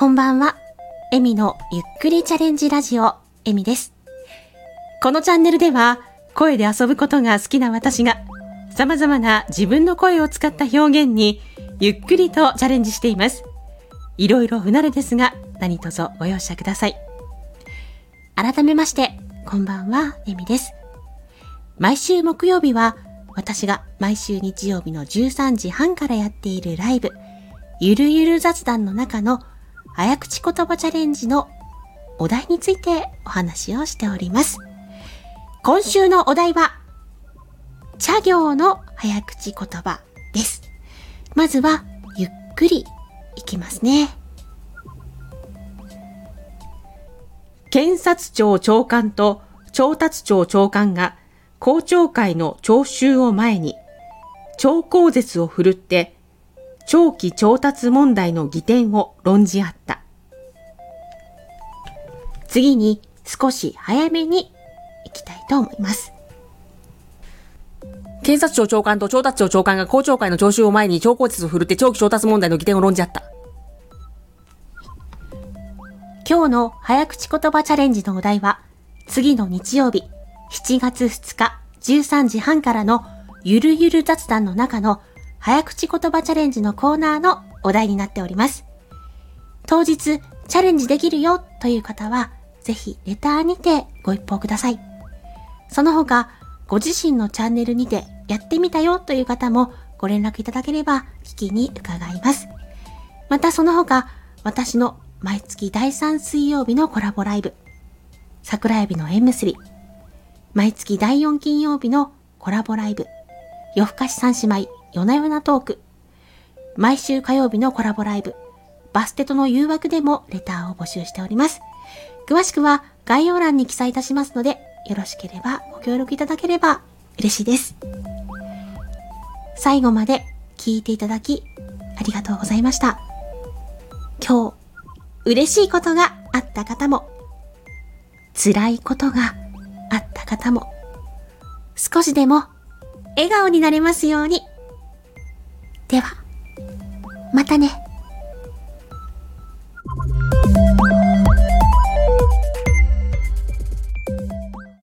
こんばんは。エミのゆっくりチャレンジラジオ、エミです。このチャンネルでは、声で遊ぶことが好きな私が、様々な自分の声を使った表現に、ゆっくりとチャレンジしています。いろいろ不慣れですが、何卒ご容赦ください。改めまして、こんばんは、エミです。毎週木曜日は、私が毎週日曜日の13時半からやっているライブ、ゆるゆる雑談の中の早口言葉チャレンジのお題についてお話をしております。今週のお題は、茶行の早口言葉です。まずは、ゆっくりいきますね。検察庁長官と調達庁長官が公聴会の聴衆を前に、超口舌を振るって、長期調達問題の疑点を論じ合った。次に少し早めに行きたいと思います。検察庁長官と調達庁長官が公聴会の聴衆を前に超口説を振るって長期調達問題の疑点を論じ合った。今日の早口言葉チャレンジのお題は、次の日曜日、7月2日13時半からのゆるゆる雑談の中の早口言葉チャレンジのコーナーのお題になっております。当日チャレンジできるよという方は、ぜひレターにてご一報ください。その他、ご自身のチャンネルにてやってみたよという方もご連絡いただければ聞きに伺います。またその他、私の毎月第3水曜日のコラボライブ、桜エビの縁結び、毎月第4金曜日のコラボライブ、夜更かし三姉妹、夜な夜なトーク、毎週火曜日のコラボライブ、バステとの誘惑でもレターを募集しております。詳しくは概要欄に記載いたしますので、よろしければご協力いただければ嬉しいです。最後まで聞いていただき、ありがとうございました。今日、嬉しいことがあった方も、辛いことがあった方も、少しでも笑顔になれますように。では、またね。